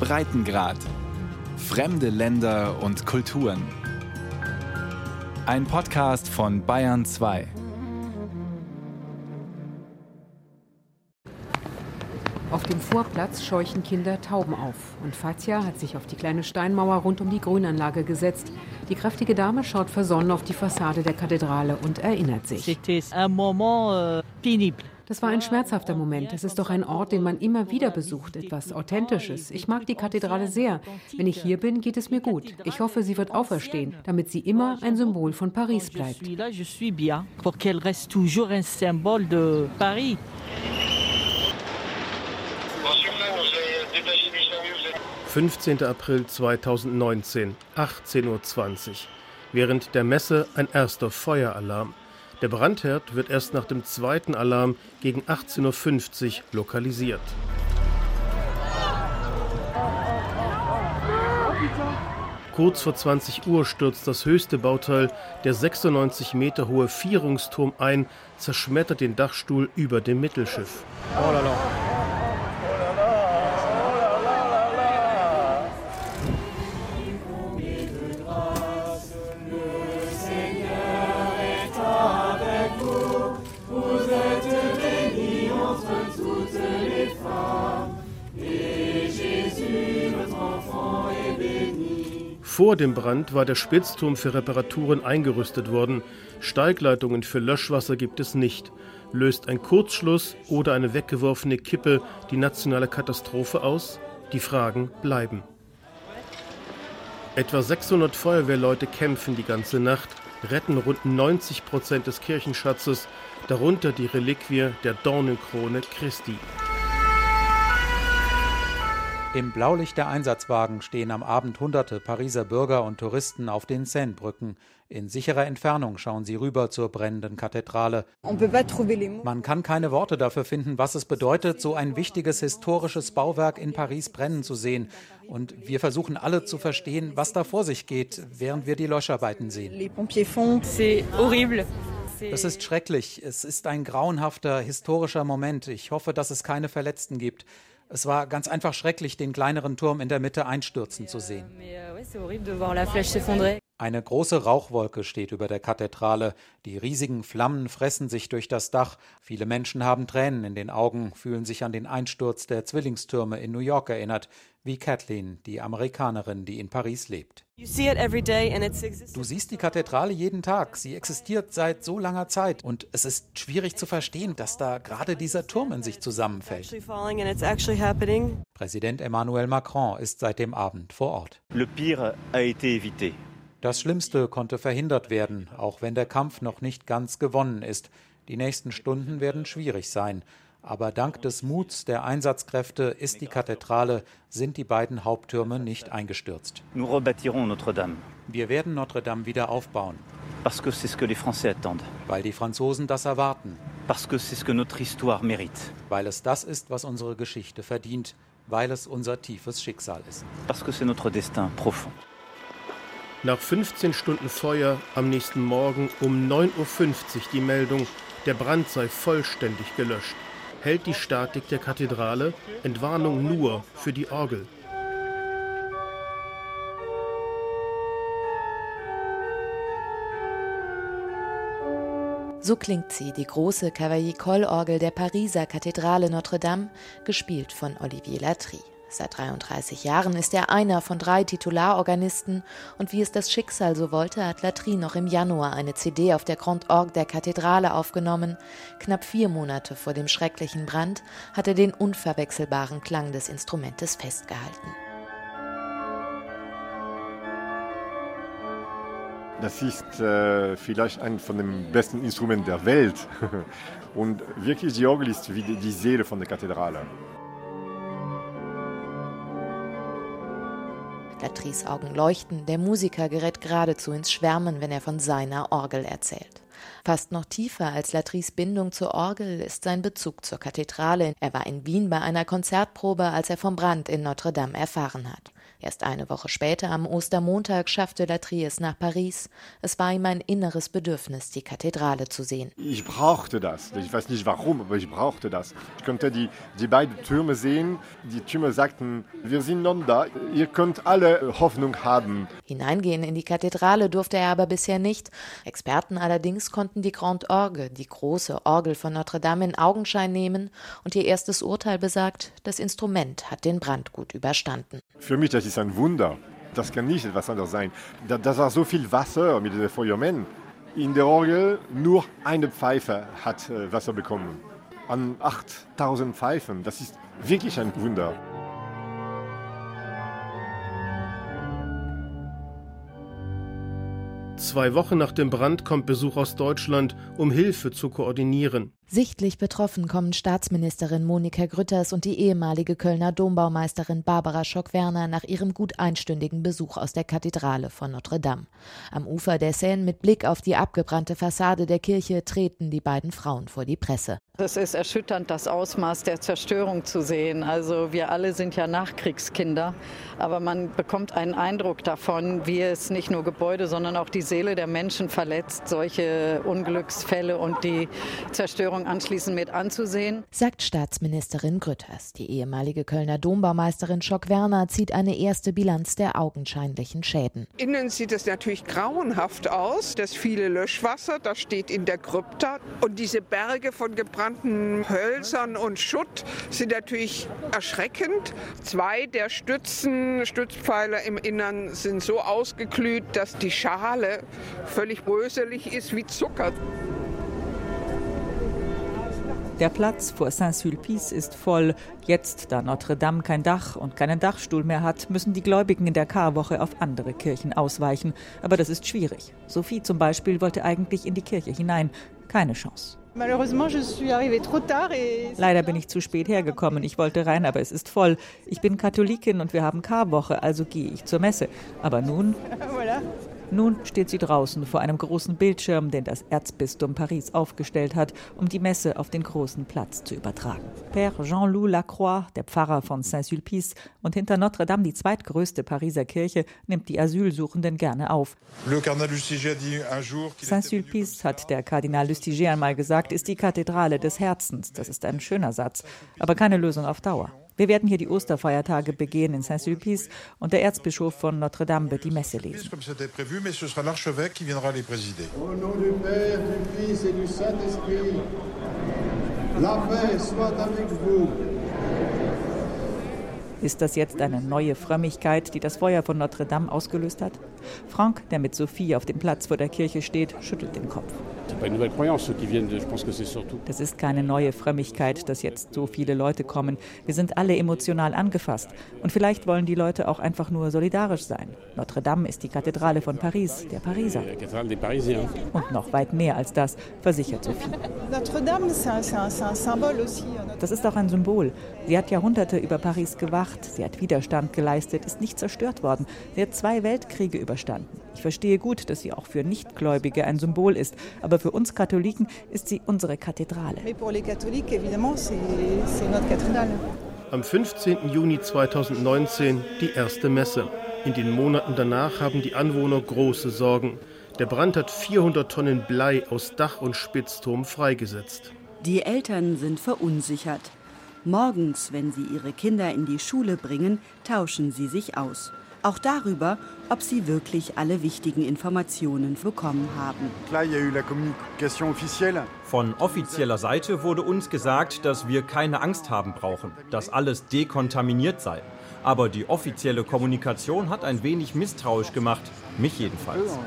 Breitengrad. Fremde Länder und Kulturen. Ein Podcast von Bayern 2. Auf dem Vorplatz scheuchen Kinder Tauben auf und Fatia hat sich auf die kleine Steinmauer rund um die Grünanlage gesetzt. Die kräftige Dame schaut versonnen auf die Fassade der Kathedrale und erinnert sich. Euh, das war ein schmerzhafter Moment. Es ist doch ein Ort, den man immer wieder besucht, etwas Authentisches. Ich mag die Kathedrale sehr. Wenn ich hier bin, geht es mir gut. Ich hoffe, sie wird auferstehen, damit sie immer ein Symbol von Paris bleibt. 15. April 2019, 18.20 Uhr. Während der Messe ein erster Feueralarm. Der Brandherd wird erst nach dem zweiten Alarm gegen 18.50 Uhr lokalisiert. Kurz vor 20 Uhr stürzt das höchste Bauteil, der 96 Meter hohe Vierungsturm ein, zerschmettert den Dachstuhl über dem Mittelschiff. Oh Vor dem Brand war der Spitzturm für Reparaturen eingerüstet worden. Steigleitungen für Löschwasser gibt es nicht. Löst ein Kurzschluss oder eine weggeworfene Kippe die nationale Katastrophe aus? Die Fragen bleiben. Etwa 600 Feuerwehrleute kämpfen die ganze Nacht, retten rund 90 Prozent des Kirchenschatzes, darunter die Reliquie der Dornenkrone Christi. Im Blaulicht der Einsatzwagen stehen am Abend hunderte Pariser Bürger und Touristen auf den Seinebrücken. In sicherer Entfernung schauen sie rüber zur brennenden Kathedrale. Man kann keine Worte dafür finden, was es bedeutet, so ein wichtiges historisches Bauwerk in Paris brennen zu sehen. Und wir versuchen alle zu verstehen, was da vor sich geht, während wir die Löscharbeiten sehen. Es ist schrecklich. Es ist ein grauenhafter historischer Moment. Ich hoffe, dass es keine Verletzten gibt. Es war ganz einfach schrecklich, den kleineren Turm in der Mitte einstürzen zu sehen. Eine große Rauchwolke steht über der Kathedrale. Die riesigen Flammen fressen sich durch das Dach. Viele Menschen haben Tränen in den Augen, fühlen sich an den Einsturz der Zwillingstürme in New York erinnert wie Kathleen, die Amerikanerin, die in Paris lebt. Du siehst die Kathedrale jeden Tag. Sie existiert seit so langer Zeit und es ist schwierig zu verstehen, dass da gerade dieser Turm in sich zusammenfällt. Präsident Emmanuel Macron ist seit dem Abend vor Ort. Das Schlimmste konnte verhindert werden, auch wenn der Kampf noch nicht ganz gewonnen ist. Die nächsten Stunden werden schwierig sein. Aber dank des Muts der Einsatzkräfte ist die Kathedrale, sind die beiden Haupttürme nicht eingestürzt. Wir werden Notre Dame wieder aufbauen. Weil die Franzosen das erwarten. Weil es das ist, was unsere Geschichte verdient, weil es unser tiefes Schicksal ist. Parce que c'est notre destin profond. Nach 15 Stunden Feuer am nächsten Morgen um 9.50 Uhr die Meldung, der Brand sei vollständig gelöscht hält die Statik der Kathedrale Entwarnung nur für die Orgel. So klingt sie, die große Cavaillé-Coll-Orgel der Pariser Kathedrale Notre-Dame, gespielt von Olivier Latry. Seit 33 Jahren ist er einer von drei Titularorganisten und wie es das Schicksal so wollte, hat Latry noch im Januar eine CD auf der Grand Orgue der Kathedrale aufgenommen. Knapp vier Monate vor dem schrecklichen Brand hat er den unverwechselbaren Klang des Instrumentes festgehalten. Das ist äh, vielleicht ein von den besten Instrumenten der Welt. Und wirklich, die Orgel ist wie die Seele von der Kathedrale. Latris Augen leuchten, der Musiker gerät geradezu ins Schwärmen, wenn er von seiner Orgel erzählt. Fast noch tiefer als Latris Bindung zur Orgel ist sein Bezug zur Kathedrale. Er war in Wien bei einer Konzertprobe, als er vom Brand in Notre Dame erfahren hat. Erst eine Woche später, am Ostermontag, schaffte Latry es nach Paris. Es war ihm ein inneres Bedürfnis, die Kathedrale zu sehen. Ich brauchte das. Ich weiß nicht warum, aber ich brauchte das. Ich konnte die, die beiden Türme sehen. Die Türme sagten, wir sind nun da, ihr könnt alle Hoffnung haben. Hineingehen in die Kathedrale durfte er aber bisher nicht. Experten allerdings konnten die Grande Orgue, die große Orgel von Notre Dame, in Augenschein nehmen und ihr erstes Urteil besagt, das Instrument hat den Brand gut überstanden. Für mich das ist ein Wunder. Das kann nicht etwas anderes sein. Da, da war so viel Wasser mit den Feuermen. In der Orgel nur eine Pfeife hat äh, Wasser bekommen. An 8000 Pfeifen. Das ist wirklich ein Wunder. Zwei Wochen nach dem Brand kommt Besuch aus Deutschland, um Hilfe zu koordinieren. Sichtlich betroffen kommen Staatsministerin Monika Grütters und die ehemalige Kölner Dombaumeisterin Barbara Schock-Werner nach ihrem gut einstündigen Besuch aus der Kathedrale von Notre Dame. Am Ufer der Seine mit Blick auf die abgebrannte Fassade der Kirche treten die beiden Frauen vor die Presse. Es ist erschütternd, das Ausmaß der Zerstörung zu sehen. Also wir alle sind ja Nachkriegskinder, aber man bekommt einen Eindruck davon, wie es nicht nur Gebäude, sondern auch die Seele der Menschen verletzt, solche Unglücksfälle und die Zerstörung anschließend mit anzusehen. Sagt Staatsministerin Grütters. Die ehemalige Kölner Dombaumeisterin Schock-Werner zieht eine erste Bilanz der augenscheinlichen Schäden. Innen sieht es natürlich grauenhaft aus. Das viele Löschwasser, das steht in der Krypta. Und diese Berge von gebrannten Hölzern und Schutt sind natürlich erschreckend. Zwei der Stützen, Stützpfeiler im Innern sind so ausgeglüht, dass die Schale völlig bröselig ist wie Zucker. Der Platz vor Saint-Sulpice ist voll. Jetzt, da Notre Dame kein Dach und keinen Dachstuhl mehr hat, müssen die Gläubigen in der Karwoche auf andere Kirchen ausweichen. Aber das ist schwierig. Sophie zum Beispiel wollte eigentlich in die Kirche hinein. Keine Chance. Leider bin ich zu spät hergekommen. Ich wollte rein, aber es ist voll. Ich bin Katholikin und wir haben Karwoche, also gehe ich zur Messe. Aber nun. Nun steht sie draußen vor einem großen Bildschirm, den das Erzbistum Paris aufgestellt hat, um die Messe auf den großen Platz zu übertragen. Père Jean-Loup Lacroix, der Pfarrer von Saint-Sulpice und hinter Notre Dame die zweitgrößte Pariser Kirche, nimmt die Asylsuchenden gerne auf. Saint-Sulpice, hat der Kardinal Lustiger einmal gesagt, ist die Kathedrale des Herzens. Das ist ein schöner Satz, aber keine Lösung auf Dauer. Wir werden hier die Osterfeiertage begehen in Saint-Sulpice und der Erzbischof von Notre Dame wird die Messe lesen. Au nom du Père, du Fils et du Saint-Esprit, la paix soit avec vous. Ist das jetzt eine neue Frömmigkeit, die das Feuer von Notre Dame ausgelöst hat? Frank, der mit Sophie auf dem Platz vor der Kirche steht, schüttelt den Kopf. Das ist keine neue Frömmigkeit, dass jetzt so viele Leute kommen. Wir sind alle emotional angefasst. Und vielleicht wollen die Leute auch einfach nur solidarisch sein. Notre Dame ist die Kathedrale von Paris, der Pariser. Und noch weit mehr als das, versichert Sophie. Das ist auch ein Symbol. Sie hat Jahrhunderte über Paris gewacht, sie hat Widerstand geleistet, ist nicht zerstört worden. Sie hat zwei Weltkriege überstanden. Ich verstehe gut, dass sie auch für Nichtgläubige ein Symbol ist, aber für uns Katholiken ist sie unsere Kathedrale. Am 15. Juni 2019 die erste Messe. In den Monaten danach haben die Anwohner große Sorgen. Der Brand hat 400 Tonnen Blei aus Dach und Spitzturm freigesetzt. Die Eltern sind verunsichert. Morgens, wenn sie ihre Kinder in die Schule bringen, tauschen sie sich aus. Auch darüber, ob sie wirklich alle wichtigen Informationen bekommen haben. Von offizieller Seite wurde uns gesagt, dass wir keine Angst haben brauchen, dass alles dekontaminiert sei. Aber die offizielle Kommunikation hat ein wenig misstrauisch gemacht, mich jedenfalls.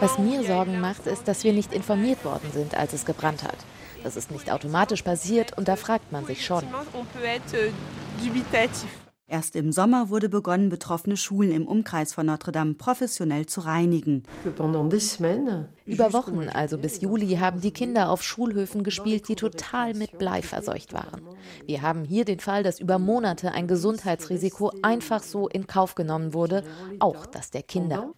Was mir Sorgen macht, ist, dass wir nicht informiert worden sind, als es gebrannt hat. Das ist nicht automatisch passiert und da fragt man sich schon. Erst im Sommer wurde begonnen, betroffene Schulen im Umkreis von Notre Dame professionell zu reinigen. Über Wochen, also bis Juli, haben die Kinder auf Schulhöfen gespielt, die total mit Blei verseucht waren. Wir haben hier den Fall, dass über Monate ein Gesundheitsrisiko einfach so in Kauf genommen wurde, auch das der Kinder.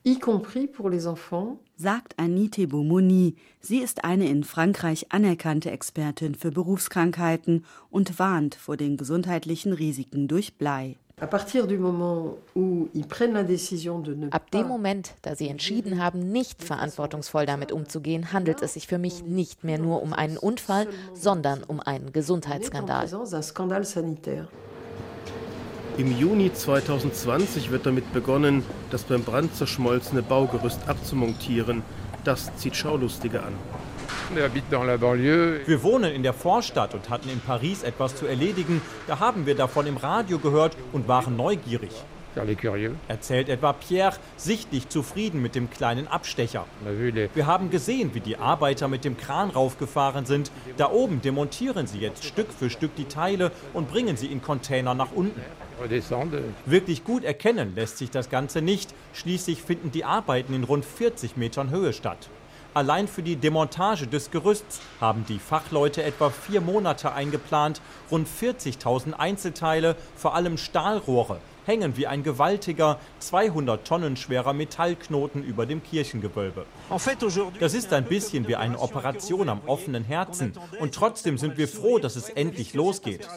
Sagt Anite Beaumoni. Sie ist eine in Frankreich anerkannte Expertin für Berufskrankheiten und warnt vor den gesundheitlichen Risiken durch Blei. Ab dem Moment, da sie entschieden haben, nicht verantwortungsvoll damit umzugehen, handelt es sich für mich nicht mehr nur um einen Unfall, sondern um einen Gesundheitsskandal. Im Juni 2020 wird damit begonnen, das beim Brand zerschmolzene Baugerüst abzumontieren. Das zieht Schaulustige an. Wir wohnen in der Vorstadt und hatten in Paris etwas zu erledigen. Da haben wir davon im Radio gehört und waren neugierig. Erzählt etwa Pierre, sichtlich zufrieden mit dem kleinen Abstecher. Wir haben gesehen, wie die Arbeiter mit dem Kran raufgefahren sind. Da oben demontieren sie jetzt Stück für Stück die Teile und bringen sie in Container nach unten. Wirklich gut erkennen lässt sich das Ganze nicht. Schließlich finden die Arbeiten in rund 40 Metern Höhe statt. Allein für die Demontage des Gerüsts haben die Fachleute etwa vier Monate eingeplant. Rund 40.000 Einzelteile, vor allem Stahlrohre, hängen wie ein gewaltiger, 200 Tonnen schwerer Metallknoten über dem Kirchengewölbe. Das ist ein bisschen wie eine Operation am offenen Herzen. Und trotzdem sind wir froh, dass es endlich losgeht.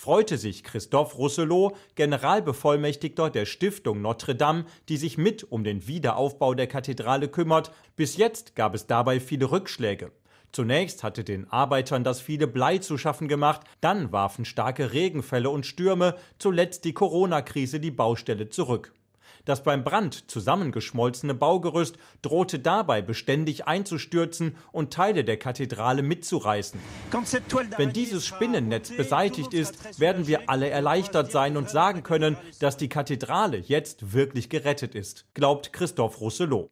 Freute sich Christophe Rousselot, Generalbevollmächtigter der Stiftung Notre Dame, die sich mit um den Wiederaufbau der Kathedrale kümmert. Bis jetzt gab es dabei viele Rückschläge. Zunächst hatte den Arbeitern das viele Blei zu schaffen gemacht, dann warfen starke Regenfälle und Stürme, zuletzt die Corona-Krise die Baustelle zurück. Das beim Brand zusammengeschmolzene Baugerüst drohte dabei beständig einzustürzen und Teile der Kathedrale mitzureißen. Wenn dieses Spinnennetz beseitigt ist, werden wir alle erleichtert sein und sagen können, dass die Kathedrale jetzt wirklich gerettet ist, glaubt Christophe Rousselot.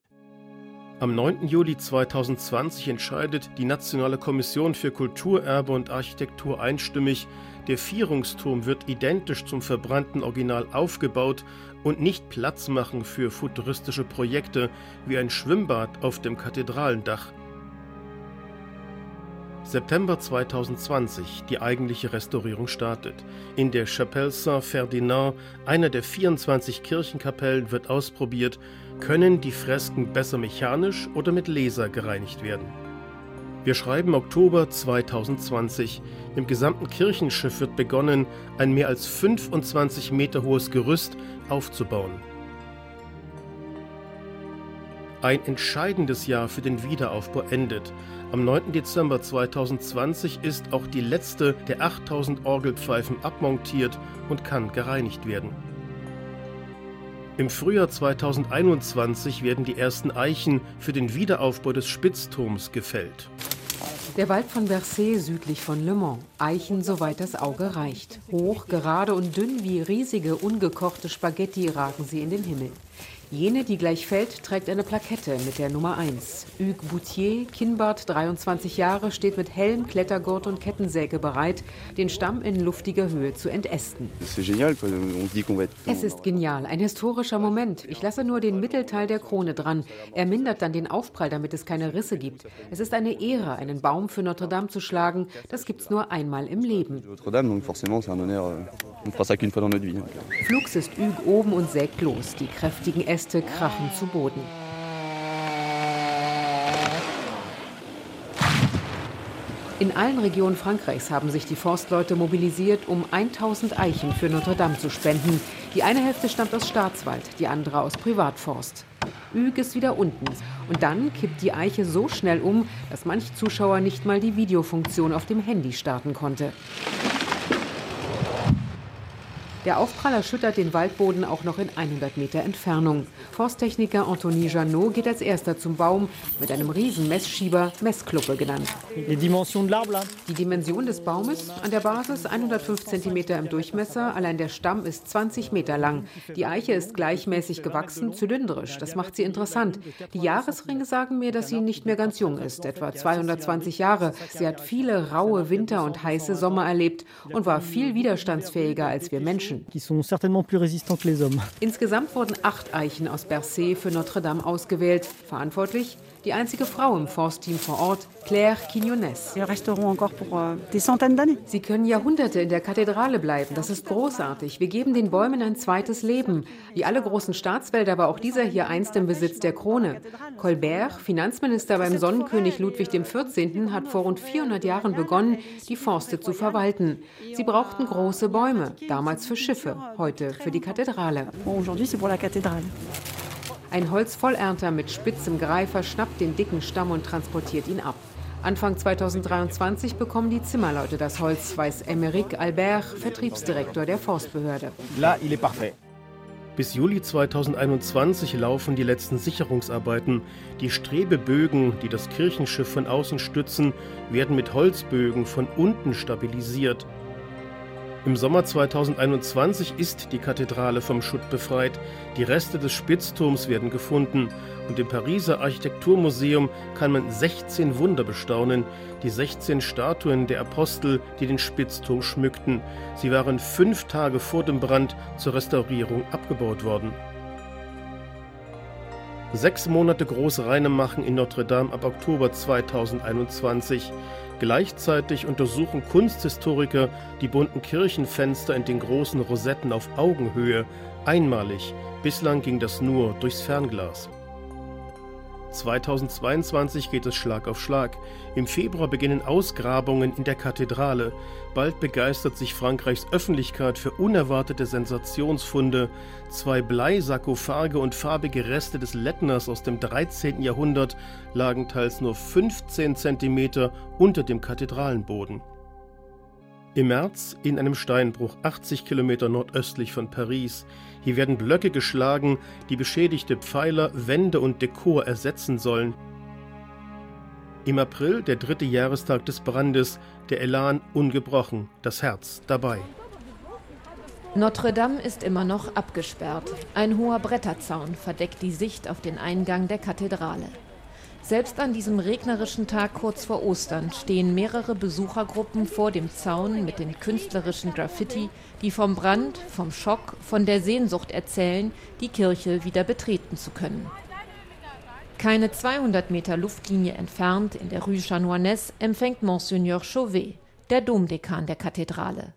Am 9. Juli 2020 entscheidet die Nationale Kommission für Kulturerbe und Architektur einstimmig, der Vierungsturm wird identisch zum verbrannten Original aufgebaut und nicht Platz machen für futuristische Projekte wie ein Schwimmbad auf dem Kathedralendach. September 2020 die eigentliche Restaurierung startet. In der Chapelle Saint-Ferdinand, einer der 24 Kirchenkapellen, wird ausprobiert, können die Fresken besser mechanisch oder mit Laser gereinigt werden. Wir schreiben Oktober 2020. Im gesamten Kirchenschiff wird begonnen, ein mehr als 25 Meter hohes Gerüst aufzubauen. Ein entscheidendes Jahr für den Wiederaufbau endet. Am 9. Dezember 2020 ist auch die letzte der 8000 Orgelpfeifen abmontiert und kann gereinigt werden. Im Frühjahr 2021 werden die ersten Eichen für den Wiederaufbau des Spitzturms gefällt. Der Wald von Bercé südlich von Le Mans. Eichen, soweit das Auge reicht. Hoch, gerade und dünn wie riesige, ungekochte Spaghetti ragen sie in den Himmel. Jene, die gleich fällt, trägt eine Plakette mit der Nummer 1. Hugues Boutier, Kinnbart, 23 Jahre, steht mit Helm, Klettergurt und Kettensäge bereit, den Stamm in luftiger Höhe zu entästen. Es ist genial, ein historischer Moment. Ich lasse nur den Mittelteil der Krone dran. Er mindert dann den Aufprall, damit es keine Risse gibt. Es ist eine Ehre, einen Baum für Notre Dame zu schlagen. Das gibt's nur einmal im Leben. Flugs ist Hugues oben und sägt los. Die kräftigen Äste krachen zu Boden. In allen Regionen Frankreichs haben sich die Forstleute mobilisiert, um 1000 Eichen für Notre Dame zu spenden. Die eine Hälfte stammt aus Staatswald, die andere aus Privatforst. Hugues ist wieder unten. Und dann kippt die Eiche so schnell um, dass manch Zuschauer nicht mal die Videofunktion auf dem Handy starten konnte. Der Aufprall erschüttert den Waldboden auch noch in 100 Meter Entfernung. Forsttechniker Anthony Janot geht als erster zum Baum mit einem riesen Messschieber, Messkluppe genannt. Die Dimension des Baumes an der Basis 105 cm im Durchmesser, allein der Stamm ist 20 Meter lang. Die Eiche ist gleichmäßig gewachsen, zylindrisch. Das macht sie interessant. Die Jahresringe sagen mir, dass sie nicht mehr ganz jung ist, etwa 220 Jahre. Sie hat viele raue Winter und heiße Sommer erlebt und war viel widerstandsfähiger als wir Menschen. Insgesamt wurden acht Eichen aus Bercé für Notre Dame ausgewählt. Verantwortlich Die einzige Frau im Forstteam vor Ort, Claire Quinones. Euh, Sie können Jahrhunderte in der Kathedrale bleiben. Das ist großartig. Wir geben den Bäumen ein zweites Leben. Wie alle großen Staatswälder war auch dieser hier einst im Besitz der Krone. Colbert, Finanzminister beim Sonnenkönig Ludwig XIV., hat vor rund 400 Jahren begonnen, die Forste zu verwalten. Sie brauchten große Bäume, damals für Schiffe, heute für die Kathedrale. Ein Holzvollernter mit spitzem Greifer schnappt den dicken Stamm und transportiert ihn ab. Anfang 2023 bekommen die Zimmerleute das Holz, weiß Emeric Albert, Vertriebsdirektor der Forstbehörde. Bis Juli 2021 laufen die letzten Sicherungsarbeiten. Die Strebebögen, die das Kirchenschiff von außen stützen, werden mit Holzbögen von unten stabilisiert. Im Sommer 2021 ist die Kathedrale vom Schutt befreit. Die Reste des Spitzturms werden gefunden und im Pariser Architekturmuseum kann man 16 Wunder bestaunen, die 16 Statuen der Apostel, die den Spitzturm schmückten. Sie waren fünf Tage vor dem Brand zur Restaurierung abgebaut worden. Sechs Monate Großreinemachen in Notre Dame ab Oktober 2021. Gleichzeitig untersuchen Kunsthistoriker die bunten Kirchenfenster in den großen Rosetten auf Augenhöhe. Einmalig. Bislang ging das nur durchs Fernglas. 2022 geht es Schlag auf Schlag. Im Februar beginnen Ausgrabungen in der Kathedrale. Bald begeistert sich Frankreichs Öffentlichkeit für unerwartete Sensationsfunde. Zwei Bleisarkophage und farbige Reste des Lettners aus dem 13. Jahrhundert lagen teils nur 15 Zentimeter unter dem Kathedralenboden. Im März in einem Steinbruch 80 Kilometer nordöstlich von Paris. Hier werden Blöcke geschlagen, die beschädigte Pfeiler, Wände und Dekor ersetzen sollen. Im April, der dritte Jahrestag des Brandes, der Elan ungebrochen, das Herz dabei. Notre Dame ist immer noch abgesperrt. Ein hoher Bretterzaun verdeckt die Sicht auf den Eingang der Kathedrale. Selbst an diesem regnerischen Tag kurz vor Ostern stehen mehrere Besuchergruppen vor dem Zaun mit den künstlerischen Graffiti, die vom Brand, vom Schock, von der Sehnsucht erzählen, die Kirche wieder betreten zu können. Keine 200 Meter Luftlinie entfernt, in der Rue Chanoinesse, empfängt Monseigneur Chauvet, der Domdekan der Kathedrale.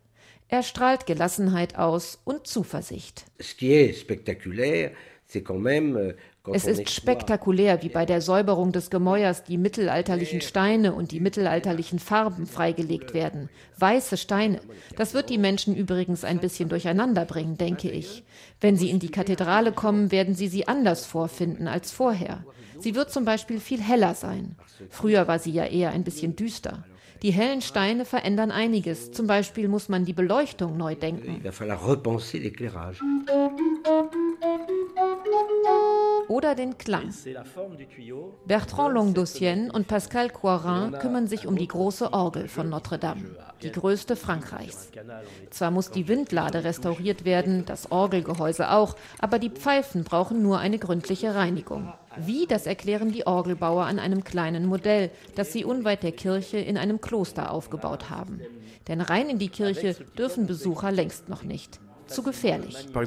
Er strahlt Gelassenheit aus und Zuversicht. Ce qui est spectaculaire, c'est quand même euh, es ist spektakulär, wie bei der Säuberung des Gemäuers die mittelalterlichen Steine und die mittelalterlichen Farben freigelegt werden. Weiße Steine. Das wird die Menschen übrigens ein bisschen durcheinander bringen, denke ich. Wenn sie in die Kathedrale kommen, werden sie sie anders vorfinden als vorher. Sie wird zum Beispiel viel heller sein. Früher war sie ja eher ein bisschen düster. Die hellen Steine verändern einiges. Zum Beispiel muss man die Beleuchtung neu denken oder den Klang. Bertrand Longdossienne und Pascal Coirin kümmern sich um die große Orgel von Notre Dame, die größte Frankreichs. Zwar muss die Windlade restauriert werden, das Orgelgehäuse auch, aber die Pfeifen brauchen nur eine gründliche Reinigung. Wie, das erklären die Orgelbauer an einem kleinen Modell, das sie unweit der Kirche in einem Kloster aufgebaut haben. Denn rein in die Kirche dürfen Besucher längst noch nicht zu gefährlich. Euh,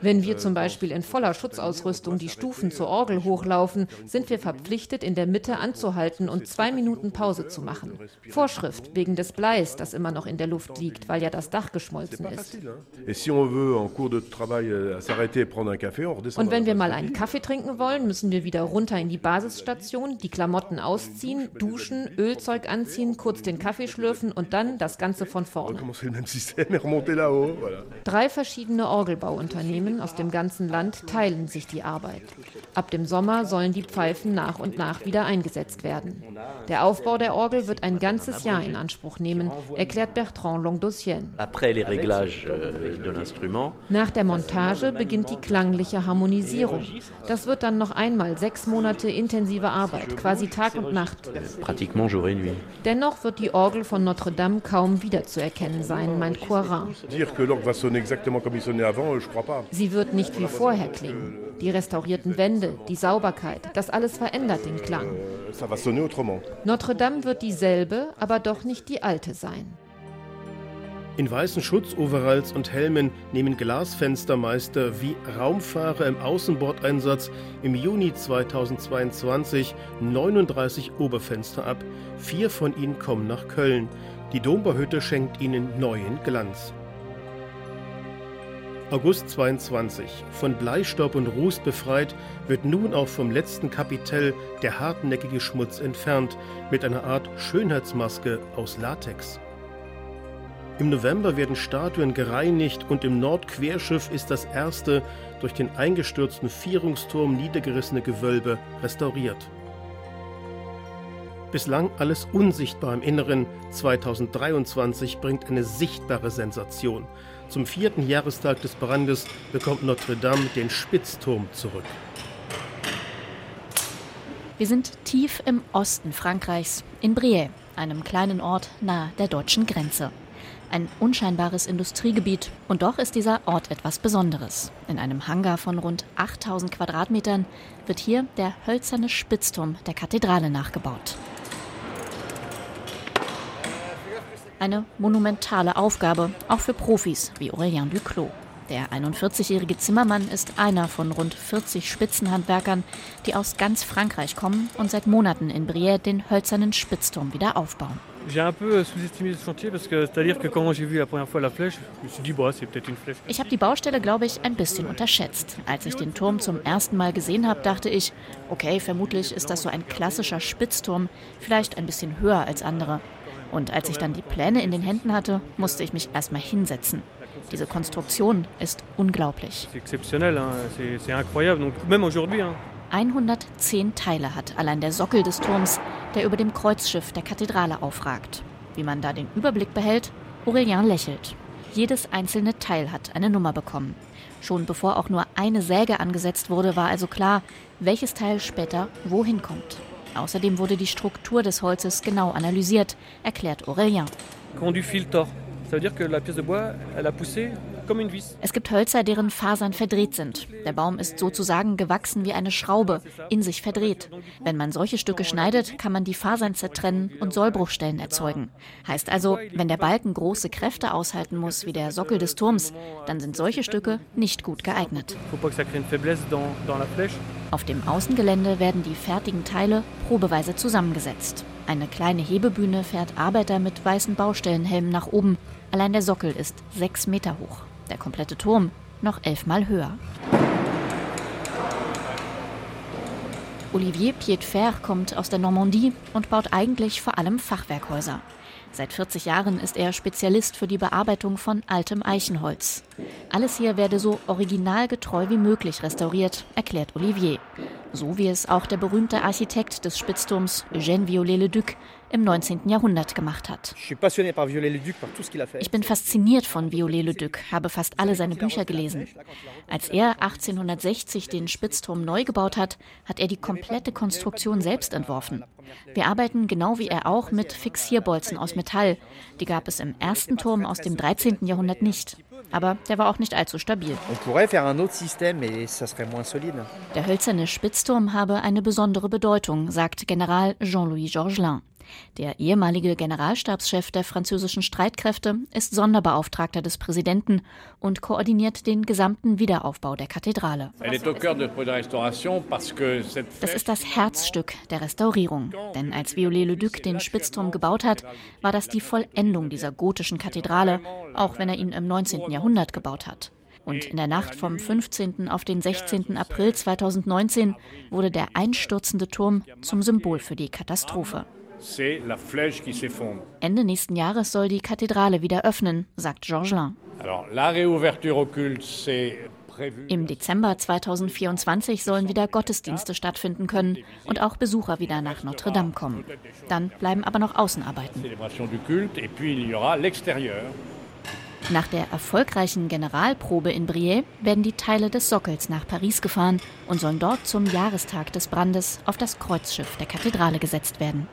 Wenn wir zum Beispiel in voller Schutzausrüstung die Stufen zur Orgel hochlaufen, sind wir verpflichtet, in der Mitte anzuhalten und zwei Minuten Pause zu machen. Vorschrift wegen des Bleis, das immer noch in der Luft liegt, weil ja das Dach geschmolzen ist. Euh, und wenn wir mal einen Kaffee trinken wollen, müssen wir wieder runter in die Basisstation, die Klamotten ausziehen, duschen, Ölzeug anziehen, kurz den Kaffee schlürfen und dann das Ganze von vorne système est remonté là-haut. Voilà. Drei verschiedene Orgelbauunternehmen aus dem ganzen Land teilen sich die Arbeit. Ab dem Sommer sollen die Pfeifen nach und nach wieder eingesetzt werden. Der Aufbau der Orgel wird ein ganzes Jahr in Anspruch nehmen, erklärt Bertrand Longdossienne. Euh, nach der Montage beginnt die klangliche Harmonisierung. Das wird dann noch einmal sechs Monate intensive Arbeit, quasi Tag und Nacht. Dennoch wird die Orgel von Notre Dame kaum wiederzuerkennen sein, meint Coirin. Euh, Sie wird nicht wie vorher klingen. Die restaurierten Wände, die Sauberkeit, das alles verändert den Klang. Euh, Notre Dame wird dieselbe, aber doch nicht die alte sein. In weißen Schutzoveralls und Helmen nehmen Glasfenstermeister wie Raumfahrer im Außenbordeinsatz im Juni 2022 39 Oberfenster ab. Vier von ihnen kommen nach Köln. Die Dombauhütte schenkt ihnen neuen Glanz. August 22. Von Bleistaub und Ruß befreit, wird nun auch vom letzten Kapitell der hartnäckige Schmutz entfernt, mit einer Art Schönheitsmaske aus Latex. Im November werden Statuen gereinigt und im Nordquerschiff ist das erste durch den eingestürzten Vierungsturm niedergerissene Gewölbe restauriert. Bislang alles unsichtbar im Inneren, 2023 bringt eine sichtbare Sensation. Zum vierten Jahrestag des Brandes bekommt Notre Dame den Spitzturm zurück. Wir sind tief im Osten Frankreichs, in Briey, einem kleinen Ort nahe der deutschen Grenze. Ein unscheinbares Industriegebiet. Und doch ist dieser Ort etwas Besonderes. In einem Hangar von rund 8000 Quadratmetern wird hier der hölzerne Spitzturm der Kathedrale nachgebaut. Eine monumentale Aufgabe, auch für Profis wie Aurélien Duclos. Der 41-jährige Zimmermann ist einer von rund 40 Spitzenhandwerkern, die aus ganz Frankreich kommen und seit Monaten in Brière den hölzernen Spitzturm wieder aufbauen. Ich habe die Baustelle, glaube ich, ein bisschen unterschätzt. Als ich den Turm zum ersten Mal gesehen habe, dachte ich, okay, vermutlich ist das so ein klassischer Spitzturm, vielleicht ein bisschen höher als andere. Und als ich dann die Pläne in den Händen hatte, musste ich mich erstmal hinsetzen. Diese Konstruktion ist unglaublich. 110 Teile hat allein der Sockel des Turms, der über dem Kreuzschiff der Kathedrale aufragt. Wie man da den Überblick behält, Aurelien lächelt. Jedes einzelne Teil hat eine Nummer bekommen. Schon bevor auch nur eine Säge angesetzt wurde, war also klar, welches Teil später wohin kommt. Außerdem wurde die Struktur des Holzes genau analysiert, erklärt Aurélien. Es gibt Hölzer, deren Fasern verdreht sind. Der Baum ist sozusagen gewachsen wie eine Schraube, in sich verdreht. Wenn man solche Stücke schneidet, kann man die Fasern zertrennen und Sollbruchstellen erzeugen. Heißt also, wenn der Balken große Kräfte aushalten muss, wie der Sockel des Turms, dann sind solche Stücke nicht gut geeignet. Auf dem Außengelände werden die fertigen Teile probeweise zusammengesetzt. Eine kleine Hebebühne fährt Arbeiter mit weißen Baustellenhelmen nach oben. Allein der Sockel ist sechs Meter hoch. Der komplette Turm noch elfmal höher. Olivier Piedfer kommt aus der Normandie und baut eigentlich vor allem Fachwerkhäuser. Seit 40 Jahren ist er Spezialist für die Bearbeitung von altem Eichenholz. Alles hier werde so originalgetreu wie möglich restauriert, erklärt Olivier. So wie es auch der berühmte Architekt des Spitzturms Eugène Viollet-le-Duc im 19. Jahrhundert gemacht hat. Ich bin fasziniert von Viollet-le-Duc, habe fast alle seine Bücher gelesen. Als er 1860 den Spitzturm neu gebaut hat, hat er die komplette Konstruktion selbst entworfen. Wir arbeiten genau wie er auch mit Fixierbolzen aus Metall. Die gab es im ersten Turm aus dem 13. Jahrhundert nicht. Aber der war auch nicht allzu stabil. Der hölzerne Spitzturm habe eine besondere Bedeutung, sagt General Jean-Louis Georgelin. Der ehemalige Generalstabschef der französischen Streitkräfte ist Sonderbeauftragter des Präsidenten und koordiniert den gesamten Wiederaufbau der Kathedrale. Das ist das Herzstück der Restaurierung. Denn als Viollet-le-Duc den Spitzturm gebaut hat, war das die Vollendung dieser gotischen Kathedrale, auch wenn er ihn im 19. Jahrhundert gebaut hat. Und in der Nacht vom 15. auf den 16. April 2019 wurde der einstürzende Turm zum Symbol für die Katastrophe. Ende nächsten Jahres soll die Kathedrale wieder öffnen, sagt Georgelin. Im Dezember 2024 sollen wieder Gottesdienste stattfinden können und auch Besucher wieder nach Notre Dame kommen. Dann bleiben aber noch Außenarbeiten. Nach der erfolgreichen Generalprobe in Briey werden die Teile des Sockels nach Paris gefahren und sollen dort zum Jahrestag des Brandes auf das Kreuzschiff der Kathedrale gesetzt werden.